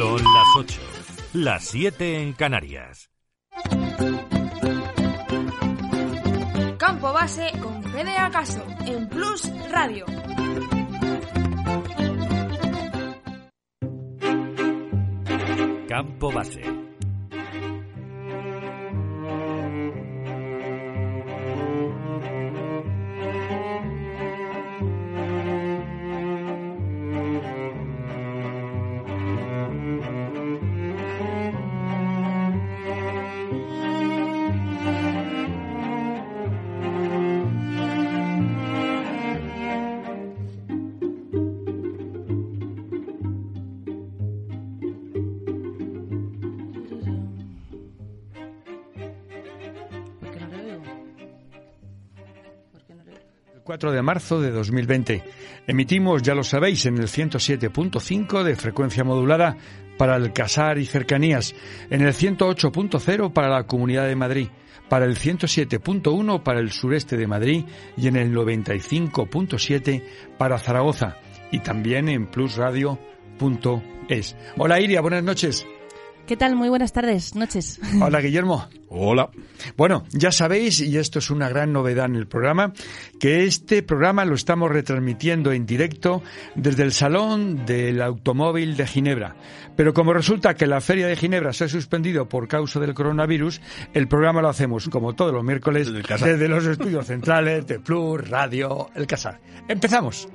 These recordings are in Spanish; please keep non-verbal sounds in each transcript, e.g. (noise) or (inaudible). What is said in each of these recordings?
Son las 8, las 7 en Canarias. Campo Base con Fede Acaso en Plus Radio. Campo Base. 4 de marzo de 2020. Emitimos, ya lo sabéis, en el 107.5 de frecuencia modulada para el Casar y cercanías, en el 108.0 para la Comunidad de Madrid, para el 107.1 para el sureste de Madrid y en el 95.7 para Zaragoza y también en plusradio.es. Hola Iria, buenas noches. ¿Qué tal? Muy buenas tardes, noches. Hola Guillermo. Hola. Bueno, ya sabéis, y esto es una gran novedad en el programa, que este programa lo estamos retransmitiendo en directo desde el Salón del Automóvil de Ginebra. Pero como resulta que la Feria de Ginebra se ha suspendido por causa del coronavirus, el programa lo hacemos, como todos los miércoles, Desde los estudios centrales de Plus, Radio, El Casar. Empezamos.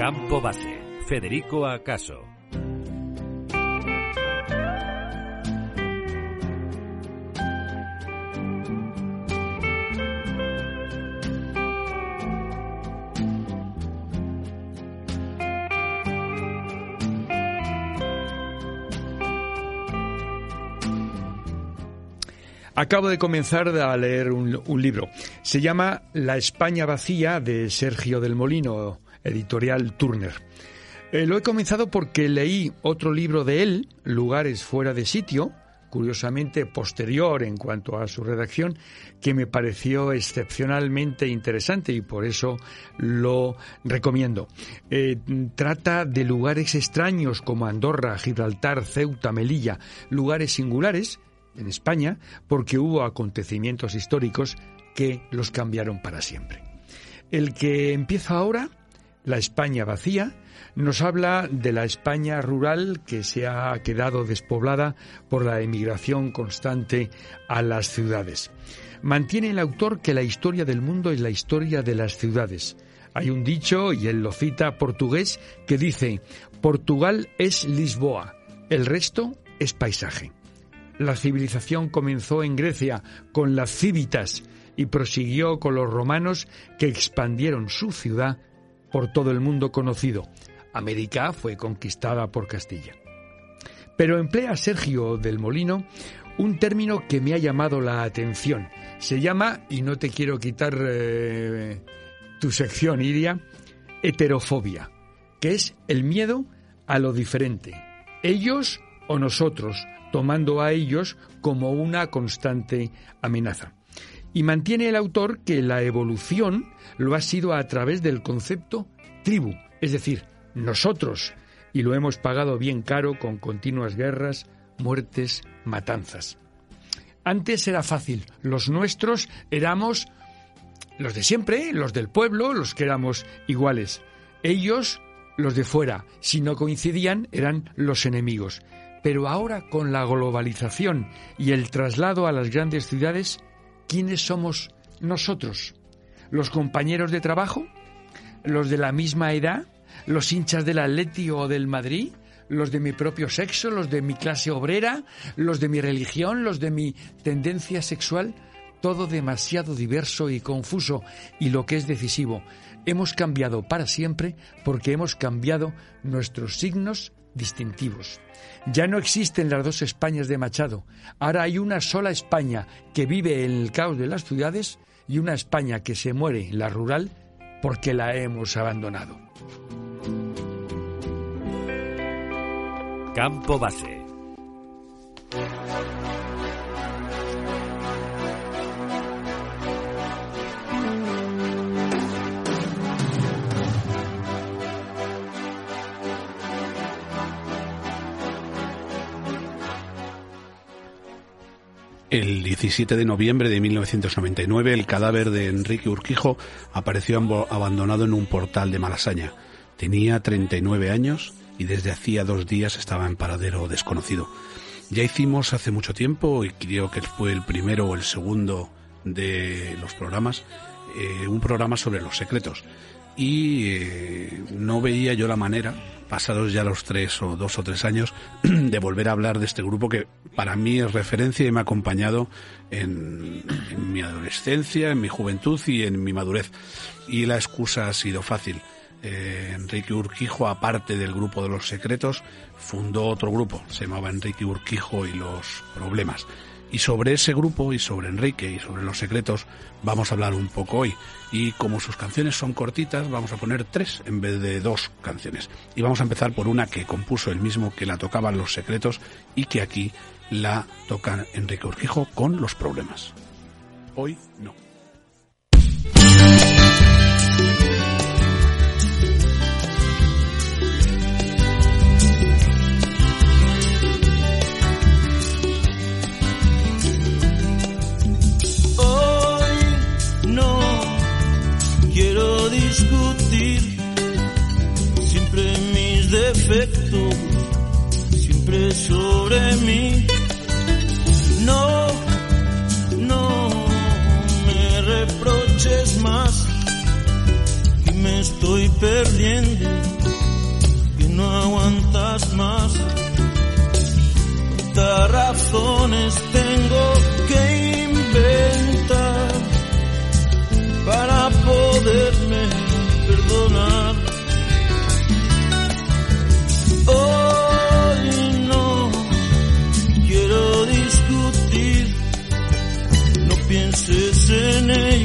Campo Base. Federico Acaso. Acabo de comenzar a leer un, un libro. Se llama La España vacía de Sergio del Molino, editorial Turner. Eh, lo he comenzado porque leí otro libro de él, Lugares fuera de sitio, curiosamente posterior en cuanto a su redacción, que me pareció excepcionalmente interesante y por eso lo recomiendo. Eh, trata de lugares extraños como Andorra, Gibraltar, Ceuta, Melilla, lugares singulares en España porque hubo acontecimientos históricos que los cambiaron para siempre. El que empieza ahora, La España vacía, nos habla de la España rural que se ha quedado despoblada por la emigración constante a las ciudades. Mantiene el autor que la historia del mundo es la historia de las ciudades. Hay un dicho, y él lo cita, portugués, que dice, Portugal es Lisboa, el resto es paisaje. La civilización comenzó en Grecia con las cívitas y prosiguió con los romanos que expandieron su ciudad por todo el mundo conocido. América fue conquistada por Castilla. Pero emplea Sergio del Molino un término que me ha llamado la atención. Se llama, y no te quiero quitar eh, tu sección, Iria, heterofobia, que es el miedo a lo diferente. Ellos o nosotros, tomando a ellos como una constante amenaza. Y mantiene el autor que la evolución lo ha sido a través del concepto tribu, es decir, nosotros, y lo hemos pagado bien caro con continuas guerras, muertes, matanzas. Antes era fácil, los nuestros éramos los de siempre, los del pueblo, los que éramos iguales. Ellos, los de fuera, si no coincidían, eran los enemigos. Pero ahora con la globalización y el traslado a las grandes ciudades, ¿quiénes somos nosotros? ¿Los compañeros de trabajo? ¿Los de la misma edad? ¿Los hinchas del Atleti o del Madrid? ¿Los de mi propio sexo? ¿Los de mi clase obrera? ¿Los de mi religión? ¿Los de mi tendencia sexual? Todo demasiado diverso y confuso. Y lo que es decisivo, hemos cambiado para siempre porque hemos cambiado nuestros signos distintivos. Ya no existen las dos Españas de Machado. Ahora hay una sola España que vive en el caos de las ciudades y una España que se muere en la rural porque la hemos abandonado. Campo Base. El 17 de noviembre de 1999, el cadáver de Enrique Urquijo apareció abandonado en un portal de Malasaña. Tenía 39 años y desde hacía dos días estaba en paradero desconocido. Ya hicimos hace mucho tiempo, y creo que fue el primero o el segundo de los programas, eh, un programa sobre los secretos. Y eh, no veía yo la manera, pasados ya los tres o dos o tres años, (clears throat) de volver a hablar de este grupo que para mí es referencia y me ha acompañado en, mi adolescencia, en mi juventud y en mi madurez. Y la excusa ha sido fácil. Eh, Enrique Urquijo, aparte del grupo de los secretos, fundó otro grupo, se llamaba Enrique Urquijo y los problemas. Y sobre ese grupo y sobre Enrique y sobre los secretos vamos a hablar un poco hoy. Y como sus canciones son cortitas, vamos a poner tres en vez de dos canciones. Y vamos a empezar por una que compuso el mismo que la tocaban los secretos y que aquí la toca Enrique Urquijo con los problemas. Hoy no. Discutir siempre mis defectos, siempre sobre mí. No, no me reproches más, que me estoy perdiendo, que no aguantas más. Cuántas razones tengo que inventar name.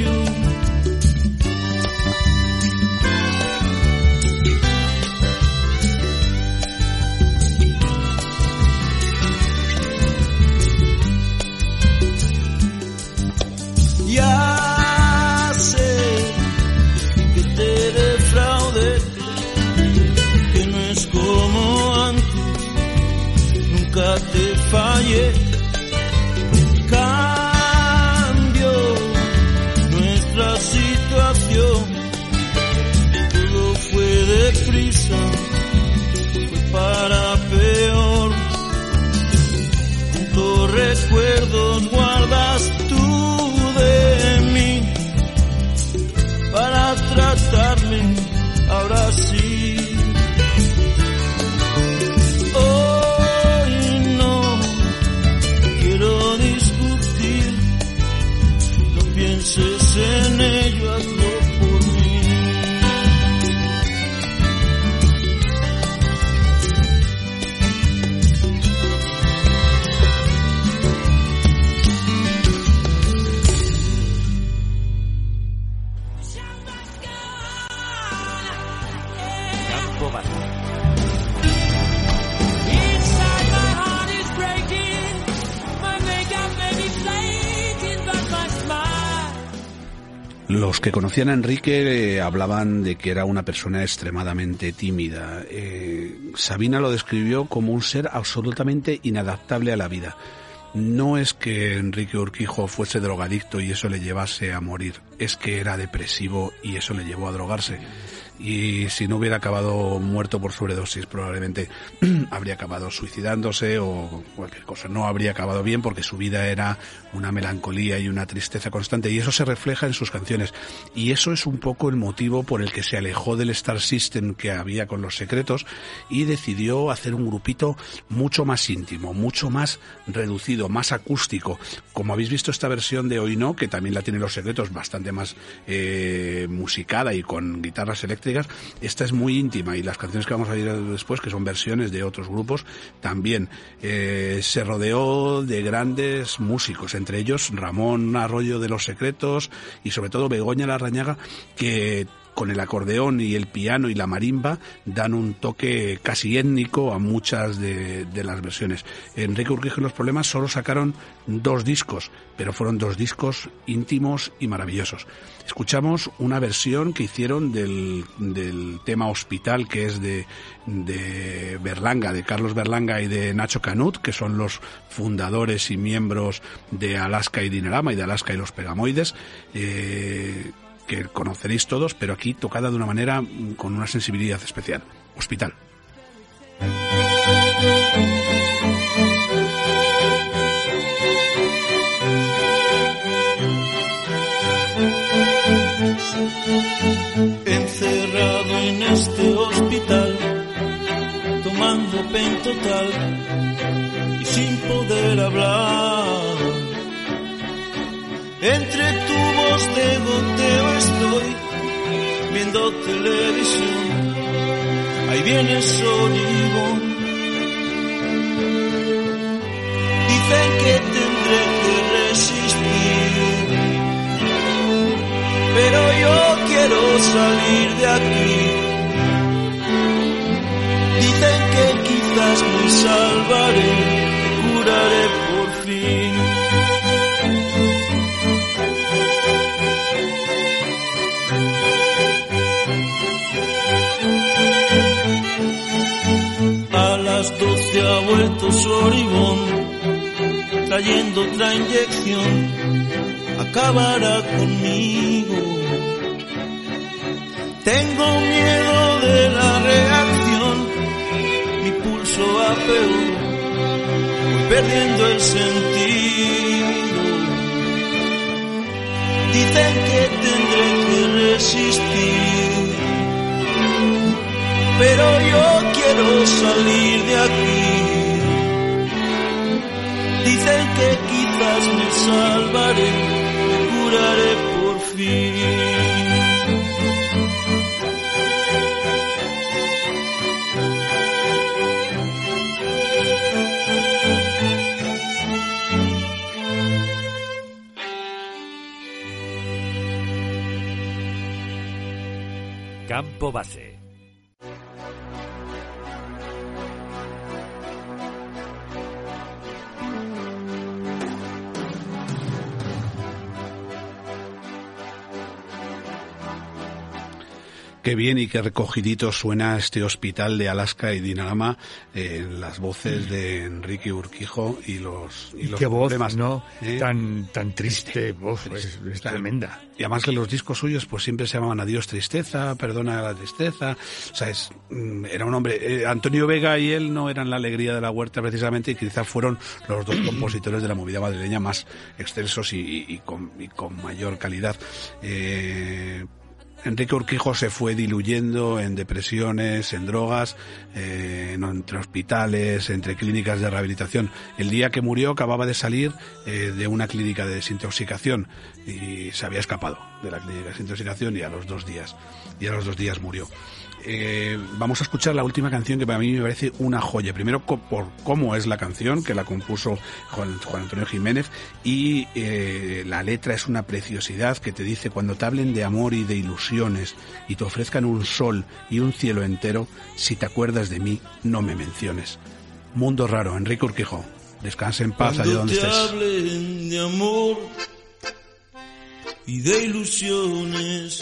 Smile. Los que conocían a Enrique eh, hablaban de que era una persona extremadamente tímida. Eh, Sabina lo describió como un ser absolutamente inadaptable a la vida. No es que Enrique Urquijo fuese drogadicto y eso le llevase a morir, es que era depresivo y eso le llevó a drogarse. Y si no hubiera acabado muerto por sobredosis, probablemente (clears throat) habría acabado suicidándose o cualquier cosa. No habría acabado bien porque su vida era una melancolía y una tristeza constante. Y eso se refleja en sus canciones. Y eso es un poco el motivo por el que se alejó del Star System que había con los secretos y decidió hacer un grupito mucho más íntimo, mucho más reducido, más acústico. Como habéis visto esta versión de Hoy No, que también la tienen los secretos bastante más eh, musicada y con guitarras eléctricas, esta es muy íntima y las canciones que vamos a ir después, que son versiones de otros grupos, también eh, se rodeó de grandes músicos, entre ellos Ramón Arroyo de los Secretos y sobre todo Begoña Larrañaga, que con el acordeón y el piano y la marimba dan un toque casi étnico a muchas de, de las versiones. Enrique Urquijo y los Problemas solo sacaron dos discos, pero fueron dos discos íntimos y maravillosos. Escuchamos una versión que hicieron del, del tema Hospital, que es de, de Berlanga, de Carlos Berlanga y de Nacho Canut, que son los fundadores y miembros de Alaska y Dinarama y de Alaska y los Pegamoides. eh, que conoceréis todos, pero aquí tocada de una manera mm, con una sensibilidad especial. Hospital. encerrado en este hospital, tomando pentotal y sin poder hablar. Entre tubos de goteo estoy viendo televisión. Ahí viene Solivón. Dicen que tendré que resistir pero yo quiero salir de aquí. Dicen que quizás me salvaré, me curaré por fin. Trayendo otra inyección acabará conmigo. Tengo miedo de la reacción, mi pulso va peor, voy perdiendo el sentido. Dicen que tendré que resistir, pero yo quiero salir de aquí. Dicen que quizás me salvaré, me curaré por fin. Campo Base. Qué bien y qué recogidito suena este hospital de Alaska y Dinarama eh, en las voces de Enrique Urquijo y los, y los Qué voz, ¿no? ¿eh? Tan, tan triste, voz, es, es tremenda. Y además que los discos suyos pues siempre se llamaban Adiós Tristeza, Perdona la Tristeza. O sea, es, mm, era un hombre... eh, Antonio Vega y él no eran la alegría de la huerta precisamente y quizás fueron los dos (clears throat) compositores de la movida madrileña más extensos y, y- y con, y con mayor calidad. Eh, Enrique Urquijo se fue diluyendo en depresiones, en drogas, eh, en- entre hospitales, entre clínicas de rehabilitación. El día que murió acababa de salir eh, de una clínica de desintoxicación y se había escapado de la clínica de desintoxicación y a los dos días, y a los dos días murió. Eh, vamos a escuchar la última canción que para mí me parece una joya. Primero por cómo es la canción, que la compuso Juan, Juan Antonio Jiménez, y eh, la letra es una preciosidad que te dice cuando te hablen de amor y de ilusiones y te ofrezcan un sol y un cielo entero, si te acuerdas de mí, no me menciones. Mundo raro, Enrique Urquijo. Descansa en paz allá donde te estés. hablen de amor y de ilusiones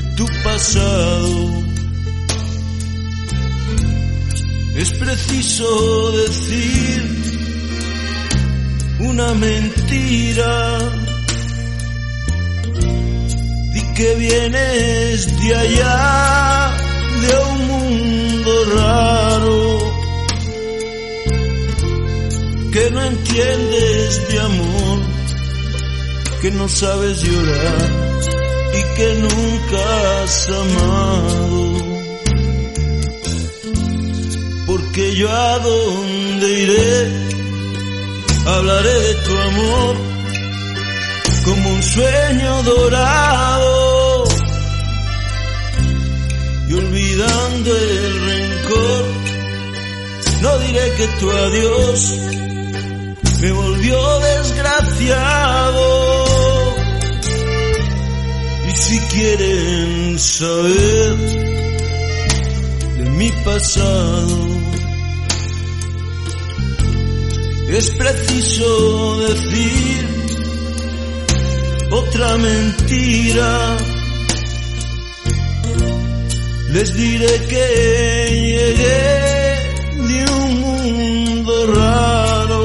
de tu pasado, es preciso decir una mentira. Di que vienes de allá, de un mundo raro, que no entiendes de amor que no sabes llorar y que nunca amado. Porque yo a dónde iré, hablaré de tu amor como un sueño dorado. Y olvidando el rencor, no diré que tu adiós me volvió desgraciado. Si quieren saber de mi pasado, es preciso decir otra mentira. Les diré que llegué de un mundo raro,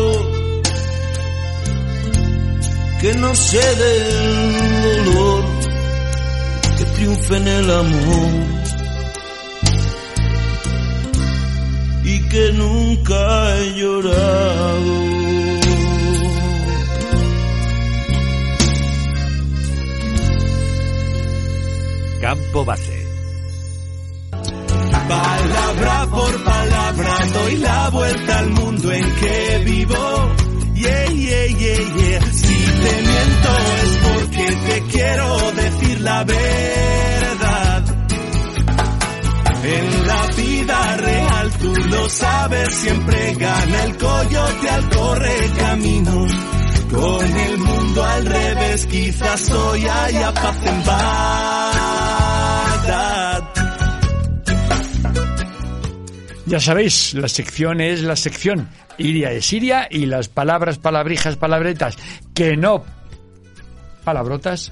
que no sé del dolor triunfa en el amor y que nunca he llorado. Campo Base. Palabra por palabra doy la vuelta al mundo en que vivo. Yeah, yeah, yeah, yeah. Te miento es porque te quiero decir la verdad. En la vida real tú lo sabes, siempre gana el coyote al correr caminos. Con el mundo al revés, quizás hoy haya paz en. Ya sabéis, la sección es la sección. Iria es Iria y las palabras, palabrijas, palabretas que no palabrotas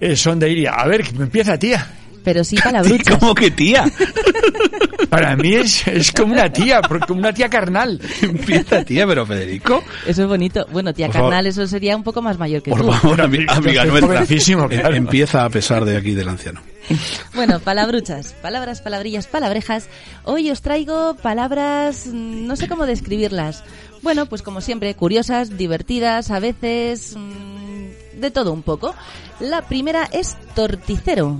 eh, son de Iria. A ver, empieza tía. Pero sí palabruchas. (laughs) ¿Cómo que tía? (laughs) Para mí es, es como una tía, como una tía carnal. Empieza tía, pero Federico. Eso es bonito. Bueno, tía Por favor. carnal, eso sería un poco más mayor que Por tú. favor, ami- amiga nuestra. claro. Em- Empieza a pesar de aquí del anciano. (laughs) Bueno, palabruchas, palabras, palabrillas, palabrejas. Hoy os traigo palabras, mm, no sé cómo describirlas. Bueno, pues como siempre, curiosas, divertidas, a veces mm, de todo un poco. La primera es torticero.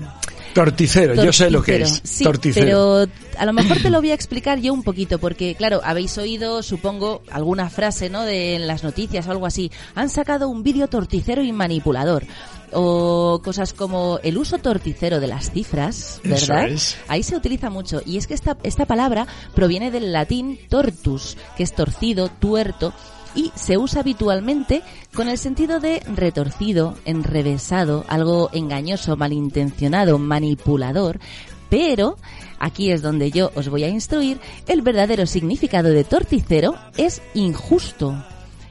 Torticero, yo sé lo que es. Sí, Torticero. pero a lo mejor te lo voy a explicar yo un poquito, porque claro, habéis oído, supongo, alguna frase, ¿no? De en las noticias o algo así. Han sacado un vídeo torticero y manipulador. O cosas como el uso torticero de las cifras, Eso ¿verdad? es. Ahí se utiliza mucho. Y es que esta, esta palabra proviene del latín tortus, que es torcido, tuerto, y se usa habitualmente con el sentido de retorcido, enrevesado, algo engañoso, malintencionado, manipulador, pero aquí es donde yo os voy a instruir, el verdadero significado de torticero es injusto.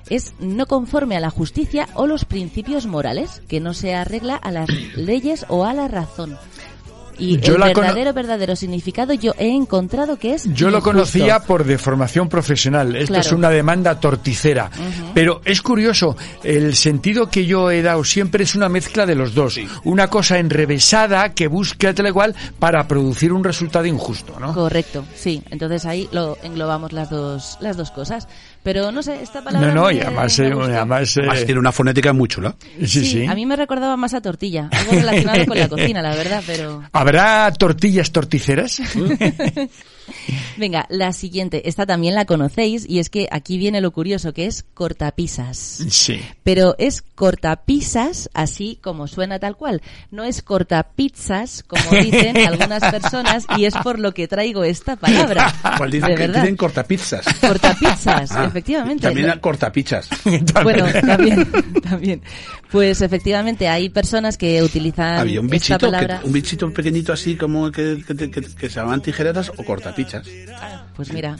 Es no conforme a la justicia o los principios morales, que no se arregla a las leyes o a la razón. Y Yo el verdadero, verdadero significado yo he encontrado que es Yo lo conocía por deformación profesional. Esto Claro. es una demanda torticera. Pero es curioso, el sentido que yo he dado siempre es una mezcla de los dos. Una cosa enrevesada que busca tal igual para producir un resultado injusto, ¿no? Correcto, sí. Entonces ahí lo englobamos las dos, las dos cosas. Pero no sé, esta palabra. No, no, y además, me eh, además, eh, Además, tiene una fonética muy chula. sí, sí. a mí me recordaba más a tortilla, algo relacionado con la cocina, la verdad, pero... ¿Habrá tortillas torticeras? (laughs) Venga, la siguiente, esta también la conocéis y es que aquí viene lo curioso, que es cortapisas. sí. Pero es cortapisas, así como suena tal cual. No es cortapizzas, como (laughs) dicen algunas personas, y es por lo que traigo esta palabra. Pues dicen de que verdad. tienen cortapizzas. Cortapizzas, Ah, efectivamente. También a cortapichas. (laughs) Bueno, también, también. Pues efectivamente hay personas que utilizan Había un esta bichito, que- palabra. un bichito pequeñito así como que, que, que- que se llamaban tijeretas o cortapichas. Pues mira,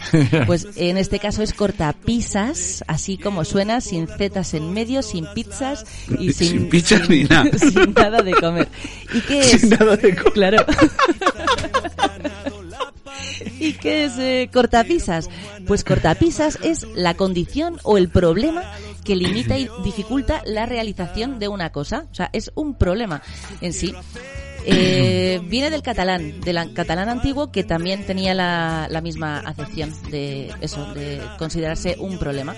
pues en este caso es cortapisas, así como suena, sin zetas en medio, sin pizzas y (laughs) sin, Sin pizzas ni nada. (laughs) sin nada de comer. ¿Y qué es? Sin nada de co- Claro. ¿Y qué es eh, cortapisas? Pues cortapisas es la condición o el problema que limita y dificulta la realización de una cosa. O sea, es un problema en sí. Eh, viene del catalán, del catalán antiguo que también tenía la, la misma acepción de eso, de considerarse un problema.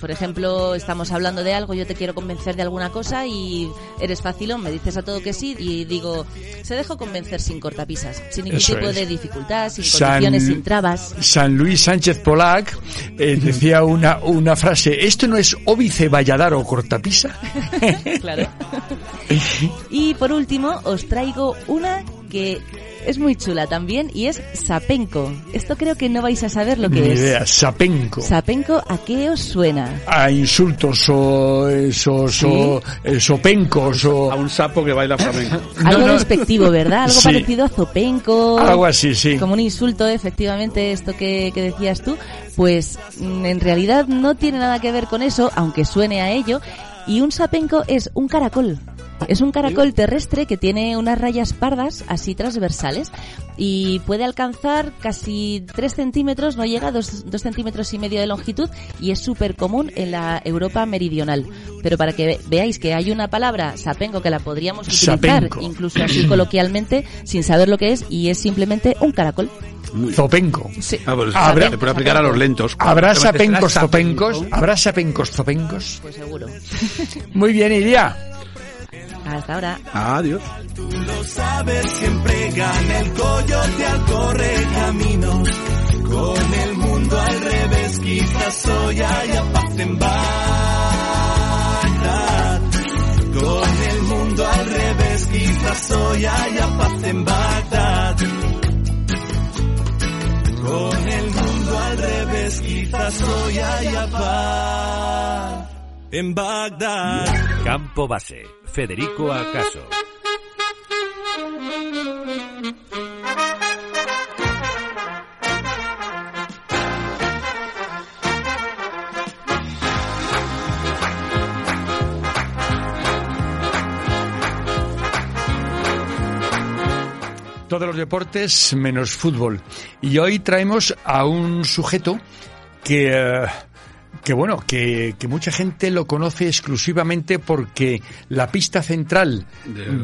Por ejemplo, estamos hablando de algo, yo te quiero convencer de alguna cosa y eres facilón, me dices a todo que sí y digo, se dejó convencer sin cortapisas, sin ningún Eso tipo es. de dificultad, sin San- condiciones, sin trabas. San Luis Sánchez Polac eh, decía una, una frase, ¿esto no es óbice valladar o cortapisa? (laughs) claro. (laughs) Y por último, os traigo una que es muy chula también y es Sapenco. Esto creo que no vais a saber lo que Ni es. idea, sapenco. Sapenco, ¿a qué os suena? a insultos o, esos, o eh, sopencos o A un sapo que baila flamenco. (laughs) Algo No, no. despectivo, ¿verdad? Algo Sí. parecido a Zopenco. algo así, sí. Como un insulto, efectivamente, esto que, que decías tú. Pues mm, en realidad no tiene nada que ver con eso, aunque suene a ello. Y un sapenco es un caracol. Es un caracol terrestre que tiene unas rayas pardas, así transversales, y puede alcanzar casi 3 centímetros, no llega a 2, centímetros y medio de longitud, y es súper común en la Europa meridional. Pero para que ve- veáis que hay una palabra, sapenco, que la podríamos utilizar Sapenco. incluso así coloquialmente, sin saber lo que es, y es simplemente un caracol. Zopenco. Sí. Ah, pues Habrá- se puede aplicar a los lentos. ¿Habrá sapencos zopencos? ¿Habrá sapencos zopencos? Pues seguro. Muy bien, Iria. Hasta ahora. Adiós. Tú lo sabes, siempre gana el coyote al correr caminos. Con el mundo al revés, quizás hoy haya paz en Bagdad. Con el mundo al revés, quizás hoy haya paz en Bagdad. Con el mundo al revés, quizás hoy haya paz en Bagdad. Campo Base. Federico Acaso. Todos los deportes menos fútbol. Y hoy traemos a un sujeto que, eh, que bueno, que, que mucha gente lo conoce exclusivamente porque la pista central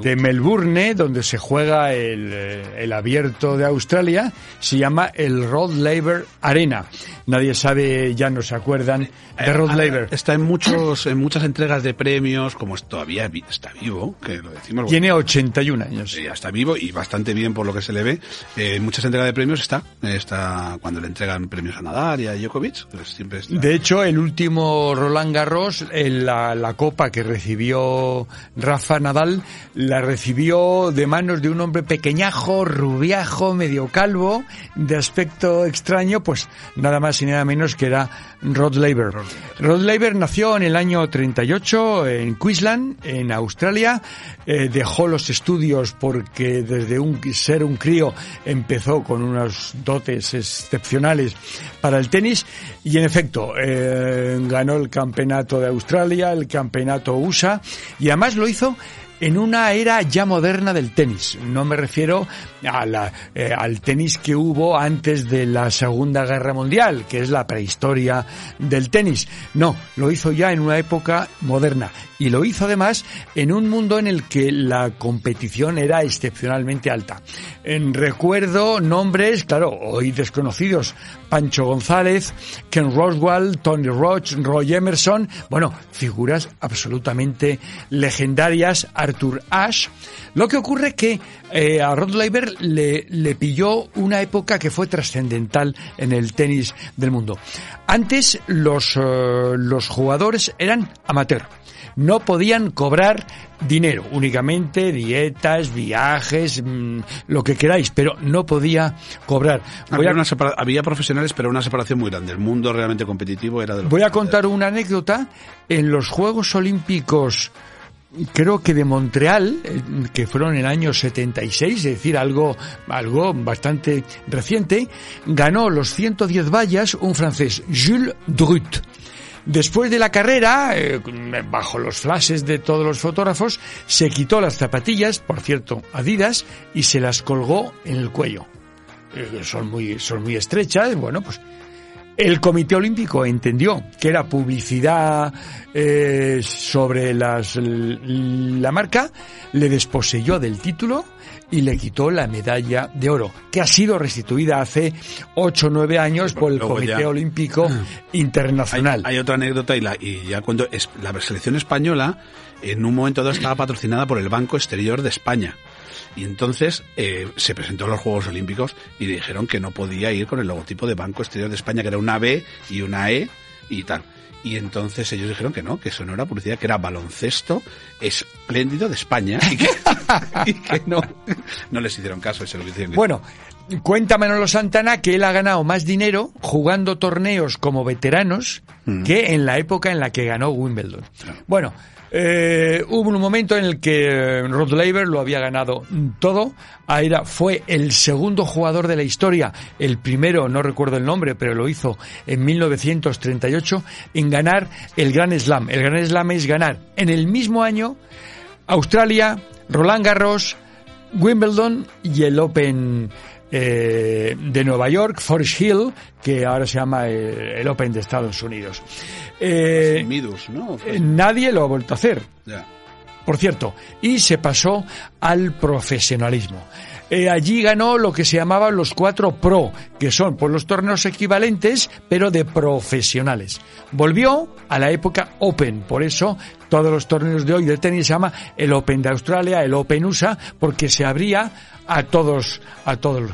De- Melbourne, donde se juega el, eh, el abierto de Australia, se llama el Rod Laver Arena. Nadie sabe, ya no se acuerdan de Rod Eh, Laver. Está en muchos, en muchas entregas de premios, como es todavía está vivo, que lo decimos. Tiene 81 años. Ya está vivo y bastante bien por lo que se le ve. Eh, en muchas entregas de premios está, está cuando le entregan premios a Nadal y a Djokovic, pues siempre está. De hecho, el último Roland Garros, en la, la copa que recibió Rafa Nadal, la recibió de manos de un hombre pequeñajo, rubiajo, medio calvo, de aspecto extraño, pues nada más y nada menos que era Rod Laver. Rod Laver nació en el año 38 en Queensland, en Australia. Eh, dejó los estudios porque desde un, ser un crío empezó con unos dotes excepcionales para el tenis y en efecto eh, ganó el campeonato de Australia, el campeonato USA y además lo hizo en una era ya moderna del tenis. No me refiero a la, eh, al tenis que hubo antes de la Segunda Guerra Mundial, que es la prehistoria del tenis. No, lo hizo ya en una época moderna. Y lo hizo además en un mundo en el que la competición era excepcionalmente alta. En recuerdo nombres, claro, hoy desconocidos, Pancho González, Ken Roswell, Tony Roach, Roy Emerson, bueno, figuras absolutamente legendarias, Arthur Ashe. Lo que ocurre que eh, a Rod Laver le, le pilló una época que fue trascendental en el tenis del mundo. Antes los, eh, los jugadores eran amateur no podían cobrar dinero, únicamente dietas, viajes, mm, lo que queráis, pero no podía cobrar. Había, a, una separa- había profesionales, pero una separación muy grande. El mundo realmente competitivo era de los voy a contar una anécdota. En los Juegos Olímpicos, creo que de Montreal, eh, que fueron en el año 76, es decir, algo, algo bastante reciente, ganó los 110 vallas un francés, Jules Drut. Después de la carrera, eh, bajo los flashes de todos los fotógrafos, se quitó las zapatillas, por cierto, Adidas, y se las colgó en el cuello. Eh, son muy, son muy estrechas, bueno, pues el Comité Olímpico entendió que era publicidad eh, sobre las, la marca, le desposeyó del título y le quitó la medalla de oro, que ha sido restituida hace 8 o 9 años por el Luego Comité ya- Olímpico Hay, Internacional. hay otra anécdota y, la, y ya cuando es, la selección española en un momento dado estaba patrocinada por el Banco Exterior de España. Y entonces eh, se presentó a los Juegos Olímpicos y le dijeron que no podía ir con el logotipo de Banco Exterior de España, que era una B y una E y tal. Y entonces ellos dijeron que no, que eso no era publicidad, que era baloncesto espléndido de España y que, (laughs) y que no, no les hicieron caso y se lo hicieron. Bueno, cuenta Manolo Santana que él ha ganado más dinero jugando torneos como veteranos Mm. que en la época en la que ganó Wimbledon. Bueno, eh, hubo un momento en el que Rod Laver lo había ganado todo. Era, fue el segundo jugador de la historia, el primero, no recuerdo el nombre, pero lo hizo en 1938, en ganar el Grand Slam. El Grand Slam es ganar en el mismo año Australia, Roland Garros, Wimbledon y el Open eh, de Nueva York, Forest Hill, que ahora se llama eh, el Open de Estados Unidos. Eh, Midus, ¿no? eh, nadie lo ha vuelto a hacer, por cierto, y se pasó al profesionalismo. Eh, allí ganó lo que se llamaban los cuatro pro, que son pues, los torneos equivalentes, pero de profesionales. Volvió a la época Open, por eso todos los torneos de hoy de tenis se llama el Open de Australia, el Open USA, porque se abría a todos, a todos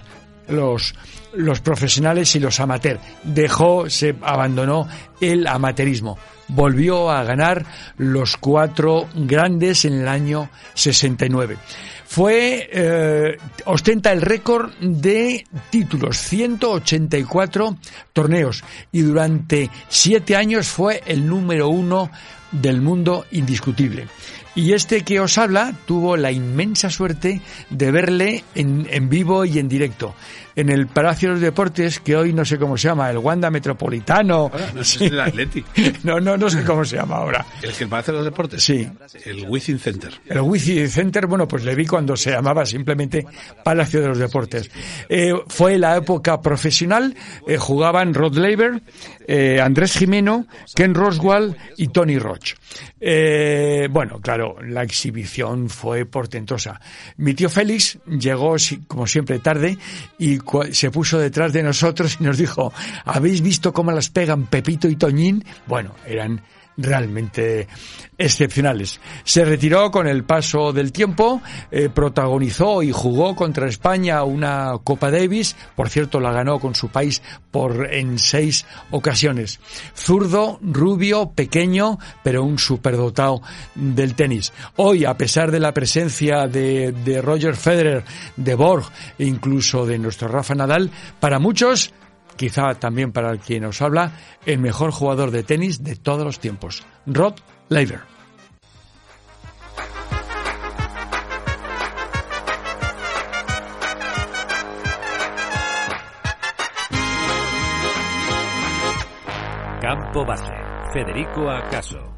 los los profesionales y los amateurs. Dejó, se abandonó el amateurismo. Volvió a ganar los cuatro grandes en el año 69. Fue, eh, ostenta el récord de títulos, 184 torneos y durante siete años fue el número uno del mundo indiscutible. Y este que os habla tuvo la inmensa suerte de verle en, en vivo y en directo en el Palacio de los Deportes, que hoy no sé cómo se llama, el Wanda Metropolitano. Ahora, no sé Sí. si el Atleti. (laughs) No, no, no sé cómo se llama ahora. El que parece los deportes. Sí. El Within Center. El Wifi Center, bueno, pues le vi cuando se llamaba simplemente Palacio de los Deportes. Eh, fue la época profesional, eh, jugaban Rod Laver, eh, Andrés Jimeno, Ken Roswell y Tony Roch. Eh, bueno, claro, la exhibición fue portentosa. Mi tío Félix llegó, como siempre, tarde y se puso detrás de nosotros y nos dijo, ¿habéis visto cómo las pegan Pepito y Toñín? Bueno, eran realmente excepcionales. Se retiró con el paso del tiempo, eh, protagonizó y jugó contra España una Copa Davis, por cierto la ganó con su país por en seis ocasiones. Zurdo, rubio, pequeño, pero un superdotado del tenis. Hoy, a pesar de la presencia de, de Roger Federer, de Borg e incluso de nuestro Rafa Nadal, para muchos quizá también para quien nos habla, el mejor jugador de tenis de todos los tiempos, Rod Laver. Campo Base. Federico Acaso.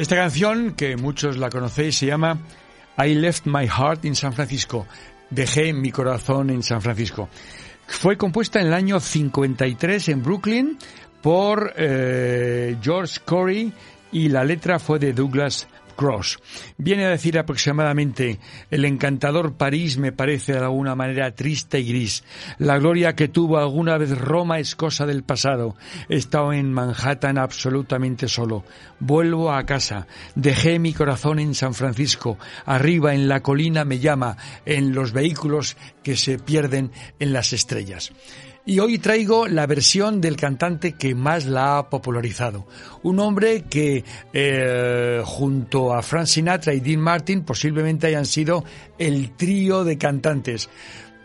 Esta canción, que muchos la conocéis, se llama I Left My Heart in San Francisco. Dejé mi corazón en San Francisco. Fue compuesta en el año 53 en Brooklyn por eh, George Corey y la letra fue de Douglas Cross. Viene a decir aproximadamente el encantador París me parece de alguna manera triste y gris. La gloria que tuvo alguna vez Roma es cosa del pasado. He estado en Manhattan absolutamente solo. Vuelvo a casa. Dejé mi corazón en San Francisco. Arriba en la colina me llama en los vehículos que se pierden en las estrellas. Y hoy traigo la versión del cantante que más la ha popularizado. Un hombre que eh, junto a Frank Sinatra y Dean Martin posiblemente hayan sido el trío de cantantes.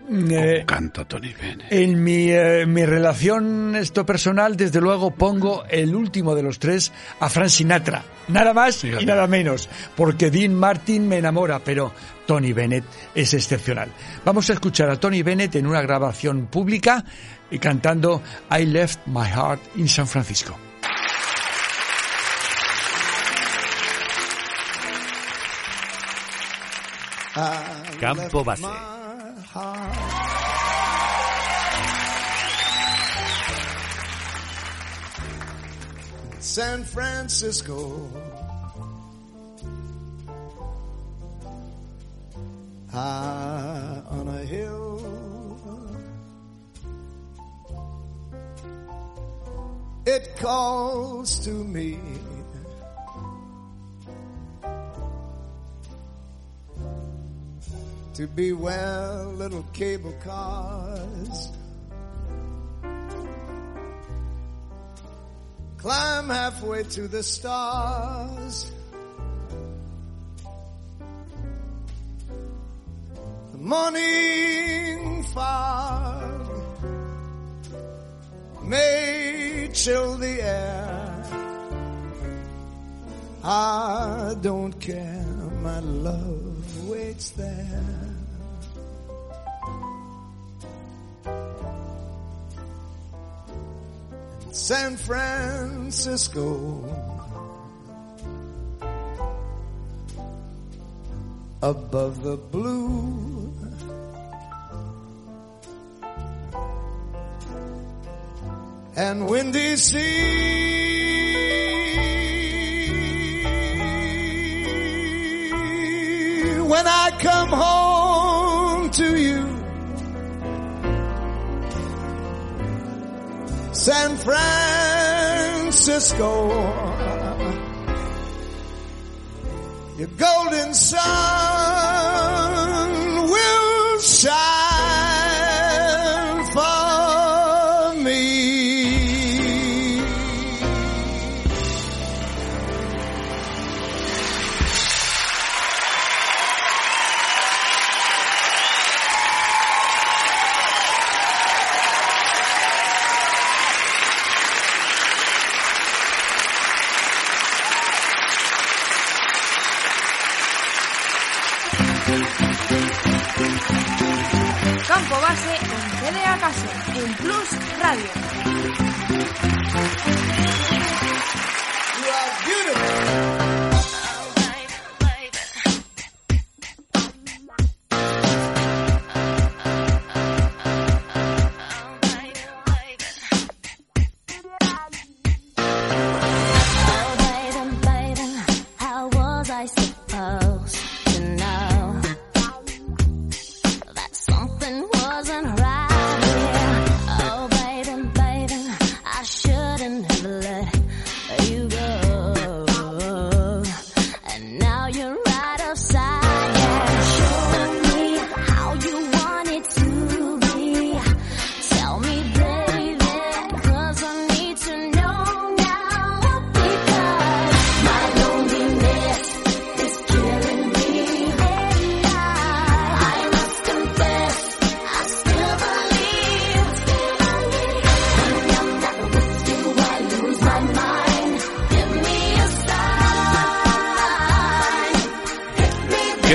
Eh, Canta Tony Bennett. en mi, eh, mi relación esto personal, desde luego pongo el último de los tres a Frank Sinatra. Nada más y nada menos. Porque Dean Martin me enamora, pero Tony Bennett es excepcional. Vamos a escuchar a Tony Bennett en una grabación pública y cantando I Left My Heart in San Francisco. Campo base. San Francisco. High on a hill. It calls to me. To be where little cable cars climb halfway to the stars. The morning fog may chill the air. I don't care, my love waits there. San Francisco. Above the blue. And windy sea. When I come home San Francisco. Your golden sun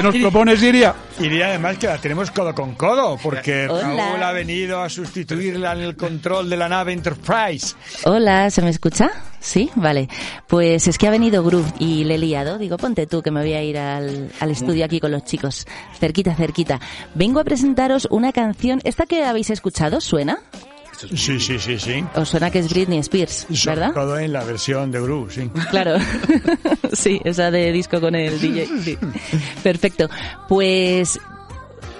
¿Qué nos propones, Iria? Y diría además que la tenemos codo con codo, porque Hola. Raúl ha venido a sustituirla en el control de la nave Enterprise. Hola, ¿se me escucha? Sí, vale. Pues es que ha venido Groove y le he liado. Digo, ponte tú que me voy a ir al, al estudio aquí con los chicos. Cerquita, cerquita. Vengo a presentaros una canción. ¿Esta que habéis escuchado suena? Sí, sí, sí, sí. ¿Os suena que es Britney Spears, Sobre verdad? todo en la versión de Groove, sí. Claro. (laughs) sí, esa de disco con el DJ. (laughs) Sí. Perfecto. Pues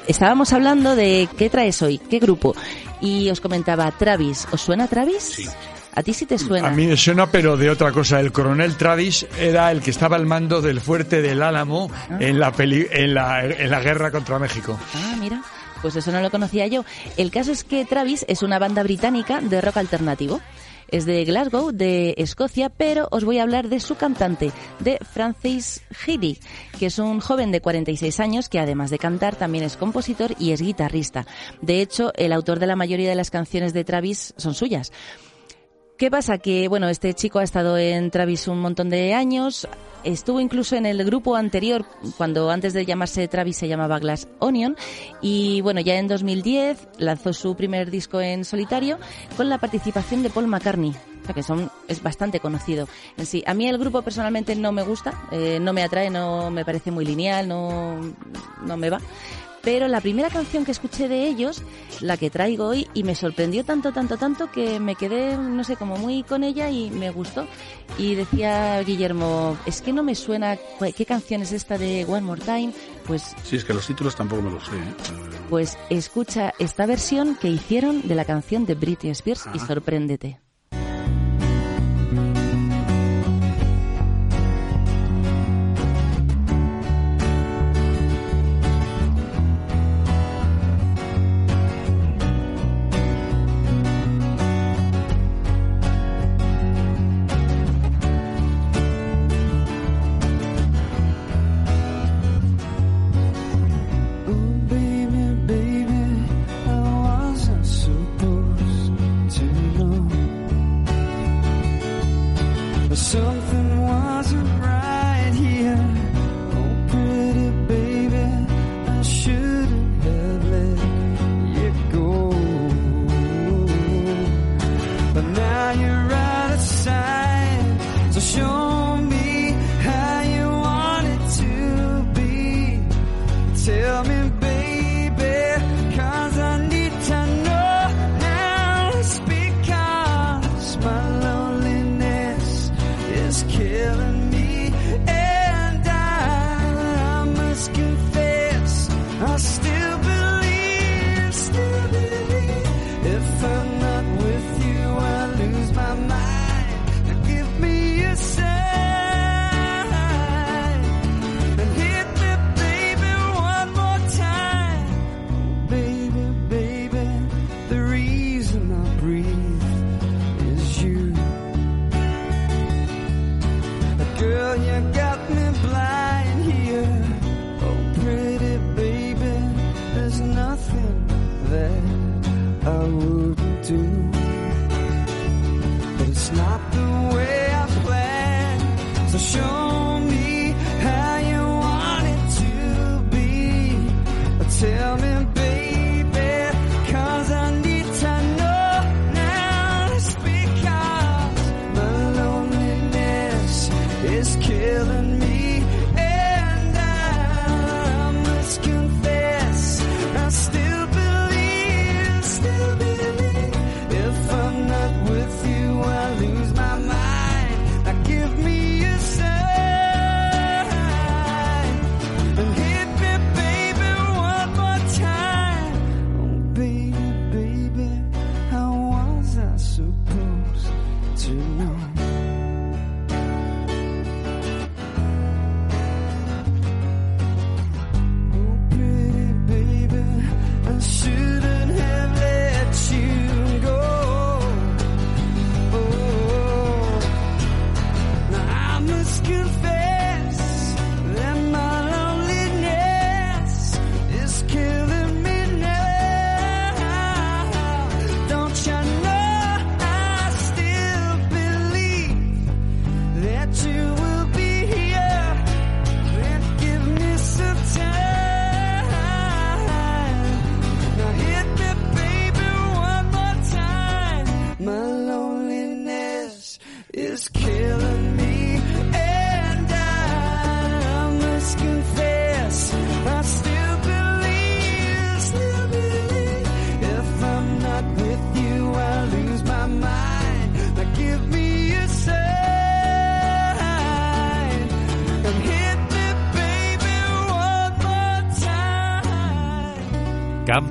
estábamos hablando de qué traes hoy, qué grupo. Y os comentaba Travis. ¿Os suena Travis? Sí. A ti sí te suena. A mí me suena, pero de otra cosa. El coronel Travis era el que estaba al mando del fuerte del Álamo en, la peli- en, la, en la guerra contra México. Ah, mira. Pues eso no lo conocía yo. El caso es que Travis es una banda británica de rock alternativo. Es de Glasgow, de Escocia, pero os voy a hablar de su cantante, de Francis Healy, que es un joven de 46 años que además de cantar también es compositor y es guitarrista. De hecho, el autor de la mayoría de las canciones de Travis son suyas. ¿Qué pasa? Que, bueno, este chico ha estado en Travis un montón de años, estuvo incluso en el grupo anterior, cuando antes de llamarse Travis se llamaba Glass Onion, y bueno, ya en 2010 lanzó su primer disco en solitario con la participación de Paul McCartney. O sea que son, es bastante conocido en sí. A mí el grupo personalmente no me gusta, eh, no me atrae, no me parece muy lineal, no, no me va. Pero la primera canción que escuché de ellos, la que traigo hoy, y me sorprendió tanto, tanto, tanto que me quedé, no sé, como muy con ella y me gustó. Y decía Guillermo, es que no me suena, ¿qué canción es esta de One More Time? Pues, Sí, es que los títulos tampoco me los sé. ¿eh? pues escucha esta versión que hicieron de la canción de Britney Spears y sorpréndete.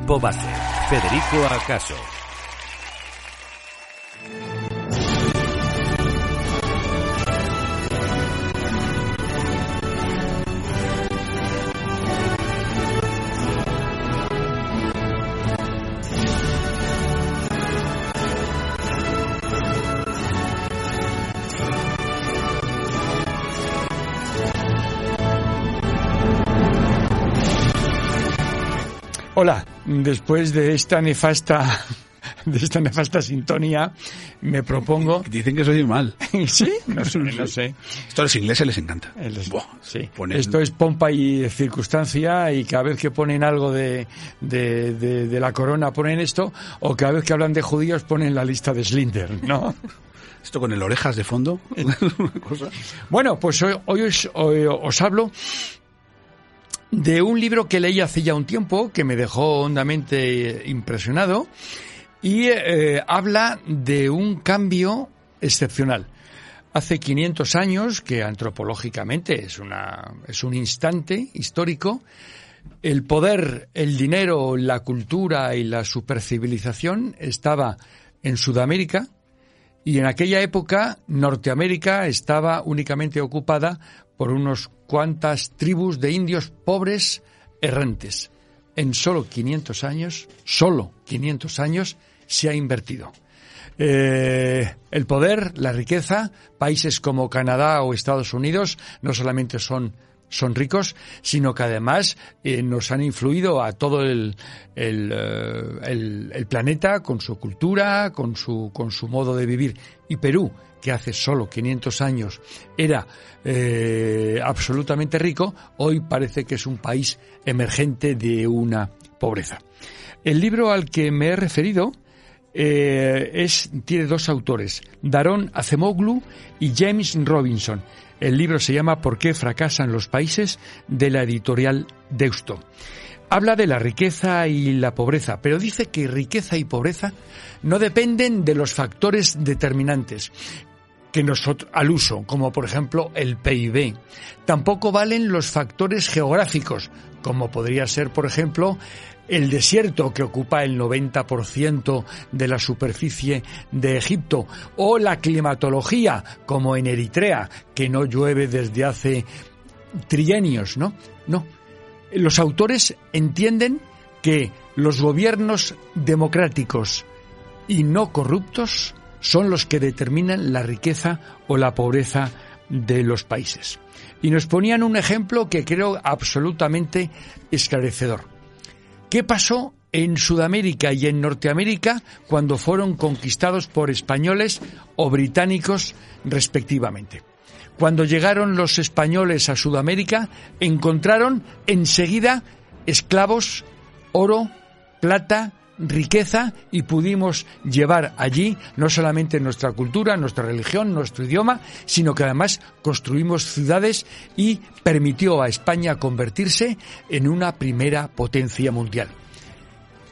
Campo Base. Federico Acaso. Hola, después de esta nefasta (laughs) de esta nefasta sintonía, me propongo... (laughs) Dicen que soy mal. (laughs) ¿Sí? No sé, no sé. Esto a los ingleses les encanta. El- Buah, sí. ponen- Esto es pompa y circunstancia y cada vez que ponen algo de, de, de- de la corona ponen esto o cada vez que hablan de judíos ponen la lista de Slinder, ¿no? Esto con el orejas de fondo. Una cosa. Bueno, pues hoy, hoy os, hoy os hablo de un libro que leí hace ya un tiempo que me dejó hondamente impresionado y eh, habla de un cambio excepcional. Hace 500 años, que antropológicamente es, una, es un instante histórico, el poder, el dinero, la cultura y la supercivilización estaba en Sudamérica, y en aquella época Norteamérica estaba únicamente ocupada por unos cuantas tribus de indios pobres errantes. En solo 500 años, solo 500 años, se ha invertido. Eh, el poder, la riqueza, países como Canadá o Estados Unidos no solamente son son ricos, sino que además eh, nos han influido a todo el, el, eh, el- el planeta con su cultura, con su, con su modo de vivir. Y Perú, que hace solo 500 años era eh, absolutamente rico, hoy parece que es un país emergente de una pobreza. El libro al que me he referido eh, es, tiene dos autores, Daron Acemoglu y James Robinson. El libro se llama ¿Por qué fracasan los países? de la editorial Deusto. Habla de la riqueza y la pobreza, pero dice que riqueza y pobreza no dependen de los factores determinantes que nosotros al uso, como por ejemplo el PIB. Tampoco valen los factores geográficos, como podría ser, por ejemplo, el desierto que ocupa el 90% de la superficie de Egipto, o la climatología, como en Eritrea, que no llueve desde hace trienios, ¿no? No. Los autores entienden que los gobiernos democráticos y no corruptos son los que determinan la riqueza o la pobreza de los países. Y nos ponían un ejemplo que creo absolutamente esclarecedor. ¿Qué pasó en Sudamérica y en Norteamérica cuando fueron conquistados por españoles o británicos respectivamente? Cuando llegaron los españoles a Sudamérica, encontraron enseguida esclavos, oro, plata, riqueza y pudimos llevar allí no solamente nuestra cultura, nuestra religión, nuestro idioma, sino que además construimos ciudades y permitió a España convertirse en una primera potencia mundial.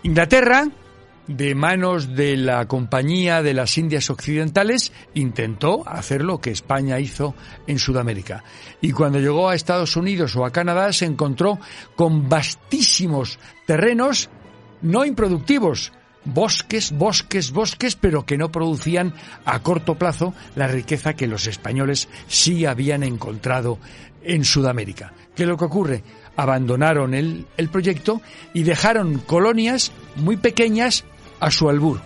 Inglaterra, de manos de la Compañía de las Indias Occidentales, intentó hacer lo que España hizo en Sudamérica. Y cuando llegó a Estados Unidos o a Canadá se encontró con vastísimos terrenos no improductivos, bosques, bosques, bosques, pero que no producían a corto plazo la riqueza que los españoles sí habían encontrado en Sudamérica. ¿Qué es lo que ocurre? Abandonaron el, el proyecto y dejaron colonias muy pequeñas a su albur,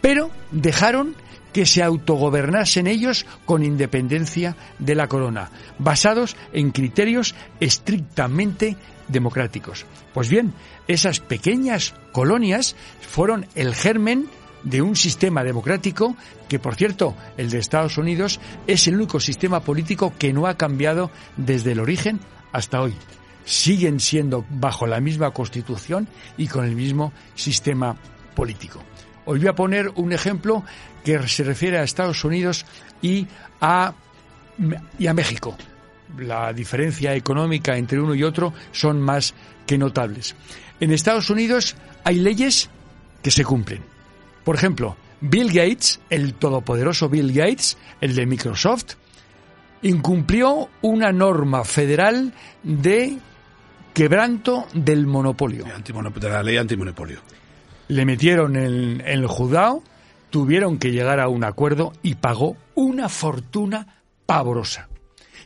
pero dejaron que se autogobernasen ellos con independencia de la corona, basados en criterios estrictamente democráticos. Pues bien, esas pequeñas colonias fueron el germen de un sistema democrático que, por cierto, el de Estados Unidos es el único sistema político que no ha cambiado desde el origen hasta hoy. Siguen siendo bajo la misma constitución y con el mismo sistema político. Os voy a poner un ejemplo que se refiere a Estados Unidos y a, y a México. La diferencia económica entre uno y otro son más que notables. En Estados Unidos hay leyes que se cumplen. Por ejemplo, Bill Gates, el todopoderoso Bill Gates, el de Microsoft, incumplió una norma federal de quebranto del monopolio. La ley antimonopolio. Le metieron en, el juzgado, tuvieron que llegar a un acuerdo y pagó una fortuna pavorosa.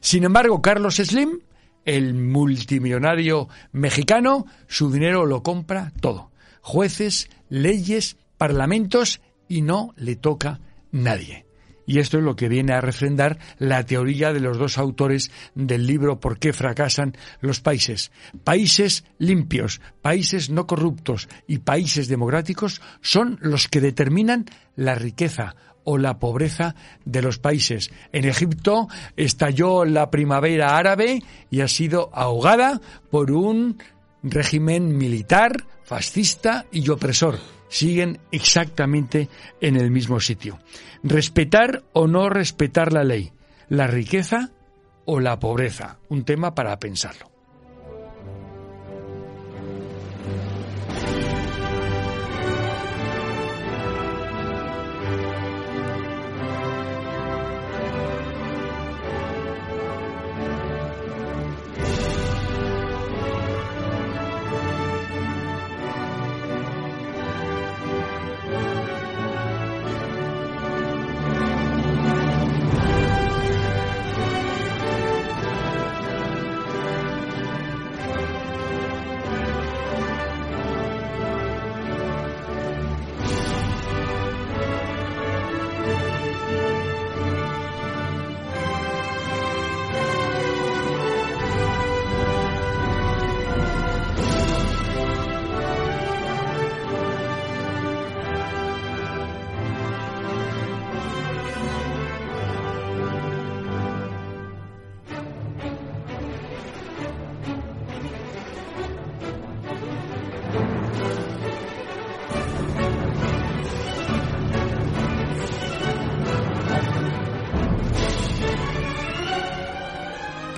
Sin embargo, Carlos Slim, el multimillonario mexicano, su dinero lo compra todo. Jueces, leyes, parlamentos y no le toca nadie. Y esto es lo que viene a refrendar la teoría de los dos autores del libro ¿Por qué fracasan los países? Países limpios, países no corruptos y países democráticos son los que determinan la riqueza o la pobreza de los países. En Egipto estalló la primavera árabe y ha sido ahogada por un régimen militar, fascista y opresor. Siguen exactamente en el mismo sitio. Respetar o no respetar la ley, la riqueza o la pobreza. Un tema para pensarlo.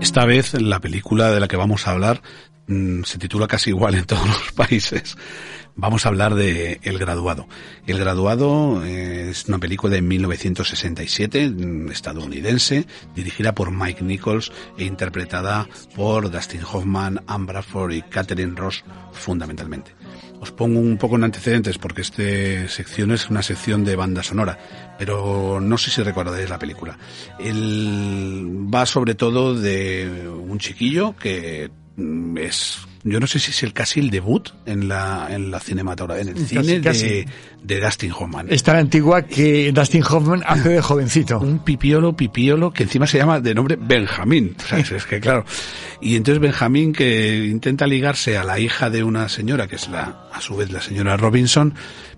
Esta vez la película de la que vamos a hablar mm, se titula casi igual en todos los (laughs) países. Vamos a hablar de El Graduado. El Graduado eh, es una película de 1967, mm, estadounidense, dirigida por Mike Nichols e interpretada por Dustin Hoffman, Anne Bradford y Catherine Ross fundamentalmente. Os pongo un poco en antecedentes porque esta sección es una sección de banda sonora, pero no sé si recordaréis la película. El, va sobre todo de un chiquillo que mm, es yo no sé si es el casi el debut en la en la cinematografía en el cine casi. de, de Dustin Hoffman Es tan antigua que Dustin Hoffman hace de jovencito. un pipiolo, pipiolo, que encima se llama de nombre Benjamín. O sea, es que claro. Y entonces Benjamín que intenta ligarse a la hija de una señora, que es la, a su vez la señora Robinson,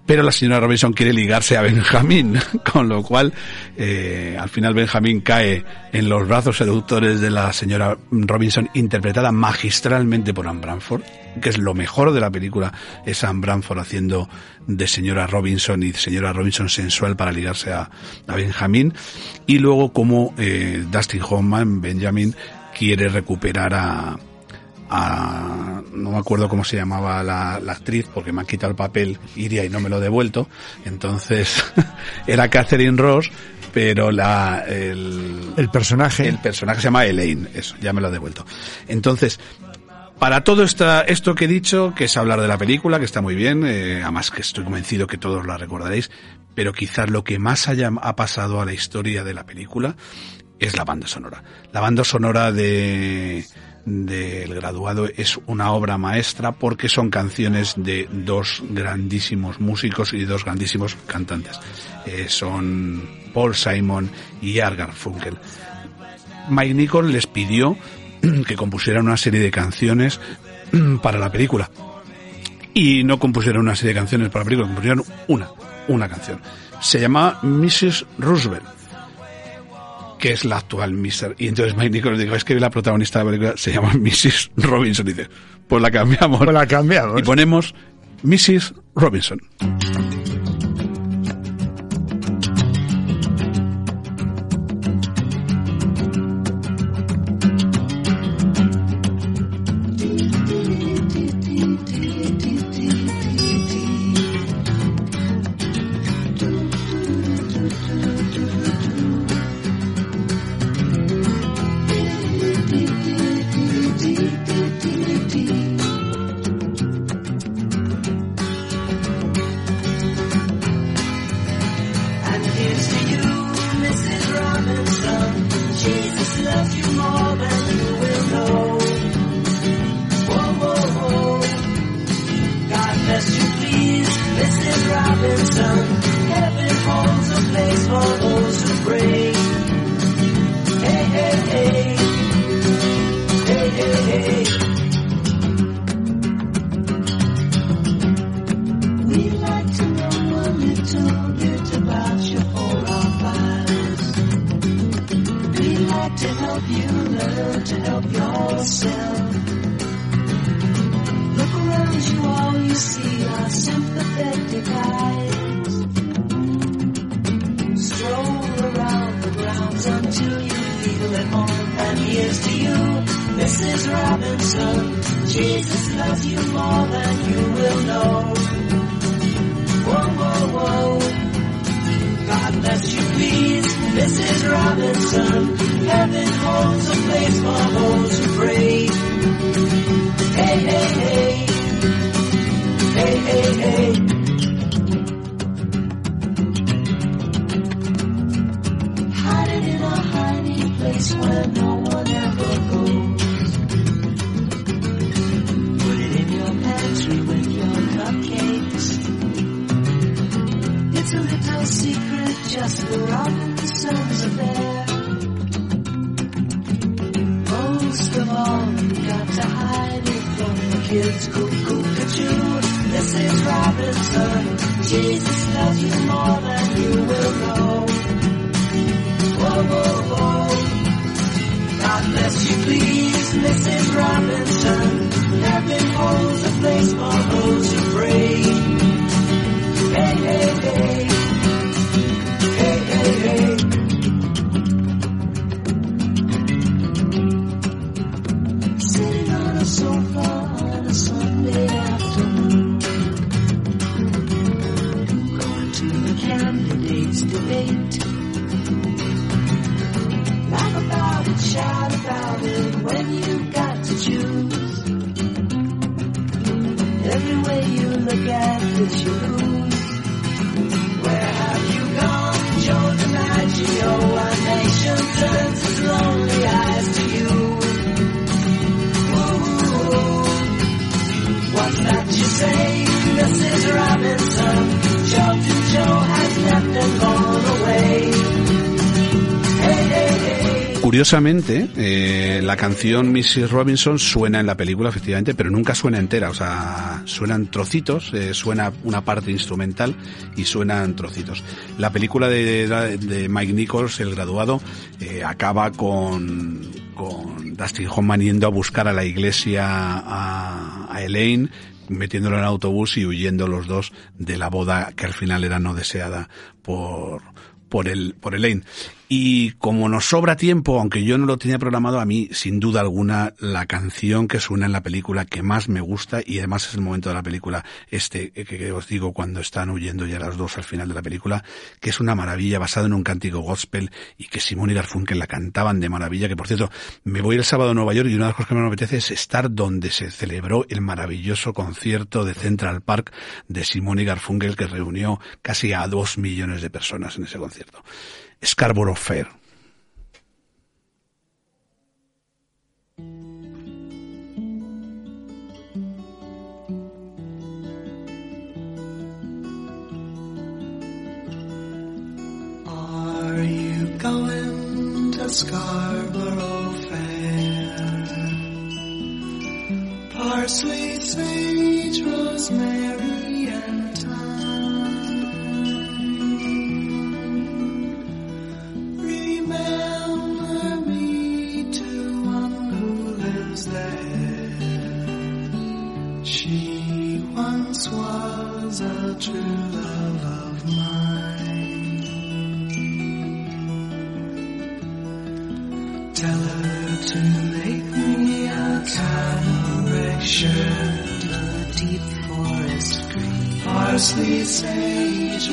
pero la señora Robinson quiere ligarse a Benjamín, (laughs) con lo cual, eh, al final Benjamín cae en los brazos seductores de la señora Robinson, interpretada magistralmente por Anne Branford, que es lo mejor de la película, es Anne Branford haciendo de señora Robinson y señora Robinson sensual para ligarse a, a Benjamín, y luego como eh, Dustin Hoffman, Benjamin, quiere recuperar a, a, no me acuerdo cómo se llamaba la, la actriz porque me han quitado el papel Iria y no me lo he devuelto entonces (laughs) era Catherine Ross pero la el, El personaje. el personaje se llama Elaine eso ya me lo he devuelto entonces para todo esta, esto que he dicho, que es hablar de la película, que está muy bien, eh, además que estoy convencido que todos la recordaréis, pero quizás lo que más haya, ha pasado a la historia de la película es la banda sonora. La banda sonora de del graduado es una obra maestra porque son canciones de dos grandísimos músicos y dos grandísimos cantantes. Eh, son Paul Simon y Art Garfunkel. Mike Nichols les pidió (clears throat) que compusieran una serie de canciones (clears throat) para la película. Y no compusieron una serie de canciones para la película, compusieron una, una canción. Se llama Mrs. Roosevelt, que es la actual Mr. Y entonces Mike Nichols dijo, es que la protagonista de la película se llama (laughs) Mrs. Robinson. Y dice, pues la cambiamos. Pues la cambiamos. Y ponemos Mrs. Robinson. Robinson. someplace for home. Curiosamente, eh, la canción Mrs. Robinson suena en la película, efectivamente, pero nunca suena entera. O sea, suenan trocitos, eh, suena una parte instrumental y suenan trocitos. La película de, Mike Nichols, El graduado, eh, acaba con, Dustin Hoffman yendo a buscar a la iglesia a, Elaine, metiéndolo en autobús y huyendo los dos de la boda que al final era no deseada por, por el, por Elaine. Y como nos sobra tiempo, aunque yo no lo tenía programado, a mí, sin duda alguna, la canción que suena en la película que más me gusta, y además es el momento de la película, este que, que os digo cuando están huyendo ya las dos al final de la película, que es una maravilla, basado en un cántico gospel, y que Simón y Garfunkel la cantaban de maravilla, que por cierto, me voy el sábado a Nueva York y una de las cosas que me apetece es estar donde se celebró el maravilloso concierto de Central Park de Simón y Garfunkel, que reunió casi a dos millones de personas en ese concierto. Scarborough Fair. Are you going to Scarborough Fair? Parsley, sage, rosemary, once was a true love of mine. Tell her to make me a camel shirt, a deep forest green, parsley, sage,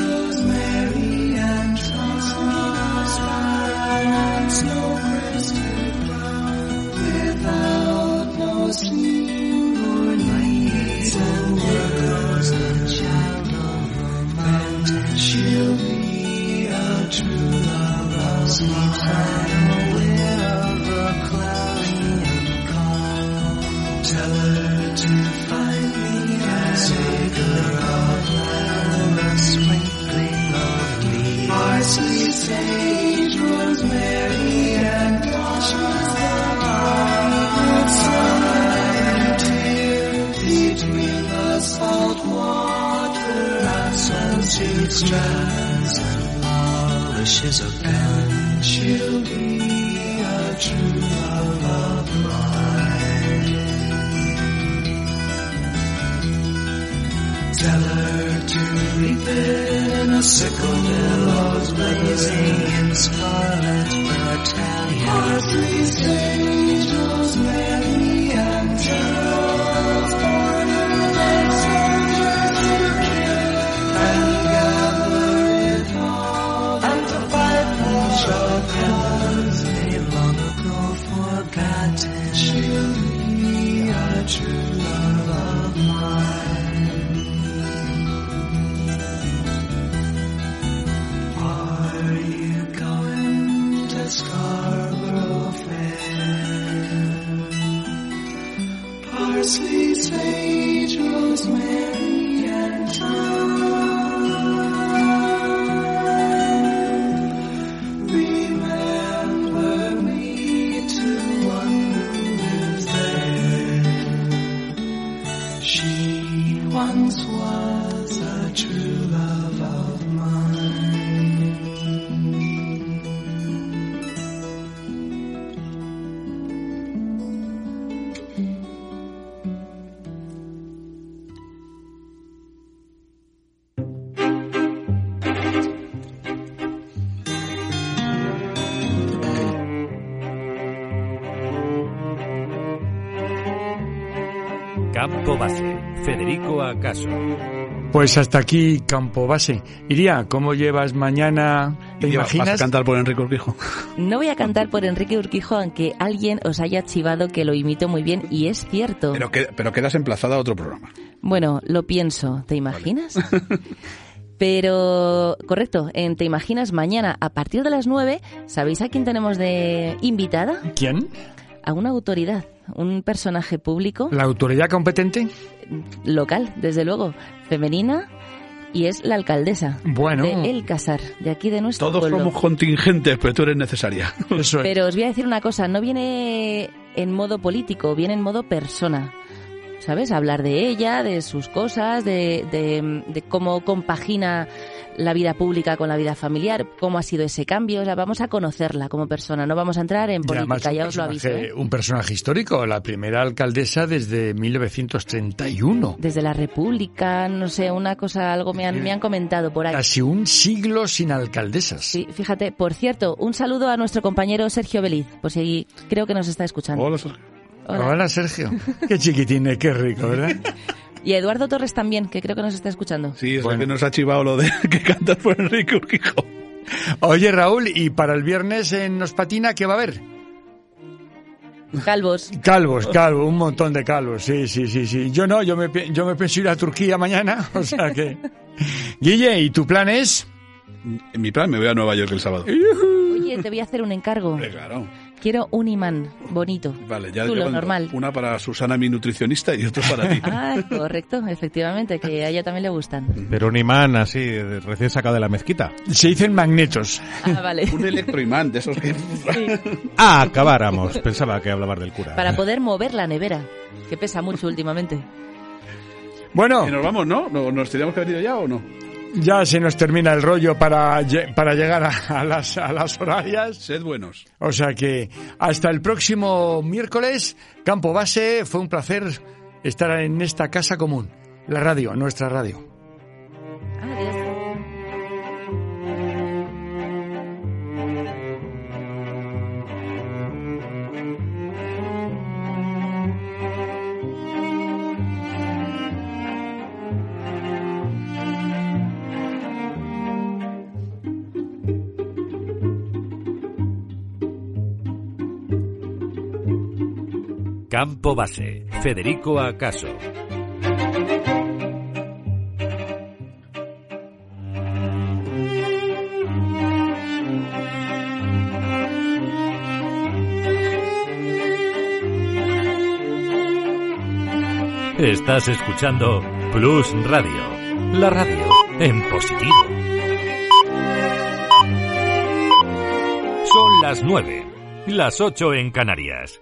Pues hasta aquí Campo Base. Iría, ¿cómo llevas mañana? ¿Te Y ¿Vas a imaginas? cantar por Enrique Urquijo? (laughs) No voy a cantar por Enrique Urquijo, aunque alguien os haya chivado que lo imito muy bien, y es cierto. Pero, que- pero quedas emplazada a otro programa. Bueno, lo pienso, ¿te imaginas? (laughs) Pero, correcto, en Te Imaginas mañana a partir de las 9, ¿sabéis a quién tenemos de invitada? ¿Quién? A una autoridad, un personaje público, ¿La autoridad competente? local, desde luego, femenina, y es la alcaldesa Bueno. de El Casar, de aquí de nuestro Todos pueblo. somos contingentes, pero tú eres necesaria. (laughs) Eso es. Pero os voy a decir una cosa, no viene en modo político, viene en modo persona. ¿Sabes? Hablar de ella, de sus cosas, de, de, de cómo compagina la vida pública con la vida familiar, cómo ha sido ese cambio. O sea, vamos a conocerla como persona, no vamos a entrar en política, ya os lo aviso. ¿eh? Un personaje histórico, la primera alcaldesa desde 1931. Desde la República, no sé, una cosa, algo me han, me han comentado por ahí. Casi un siglo sin alcaldesas. Sí, fíjate, por cierto, un saludo a nuestro compañero Sergio Beliz, por si creo que nos está escuchando. Hola, Sergio. Hola. Hola, Sergio. Qué chiquitín, eh, qué rico, ¿verdad? (laughs) Y a Eduardo Torres también, que creo que nos está escuchando. Sí, es Bueno. que nos ha chivado lo de (laughs) que cantas por Enrique Urquijo. Oye, Raúl, ¿y para el viernes en Nos Patina qué va a haber? Calvos. Calvos, calvos, un montón de calvos, sí, sí, sí, sí. Yo no, yo me, yo me pienso ir a Turquía mañana, (laughs) o sea que... (laughs) Guille, ¿y tu plan es? En mi plan me voy a Nueva York el sábado. Oye, te voy a hacer un encargo. Hombre, claro. Quiero un imán bonito. Vale, ya Tú, lo llevan normal. Una para Susana, mi nutricionista, y otro para ti. (laughs) Ah, correcto, efectivamente, que a ella también le gustan. Pero un imán así, recién sacado de la mezquita. Se dicen magnetos. Ah, vale. Un electroimán de esos que... (laughs) Ah, acabáramos. Pensaba que hablabas del cura. Para poder mover la nevera, que pesa mucho últimamente. Bueno, Que nos vamos, ¿no? ¿No- ¿Nos teníamos que haber ido ya o no? Ya se nos termina el rollo para, para llegar a, a las, a las horarias. Sed buenos. O sea que hasta el próximo miércoles, Campo Base, fue un placer estar en esta casa común, la radio, nuestra radio. Campo Base. Federico Acaso. Estás escuchando Plus Radio. La radio en positivo. las 9, las 8 en Canarias.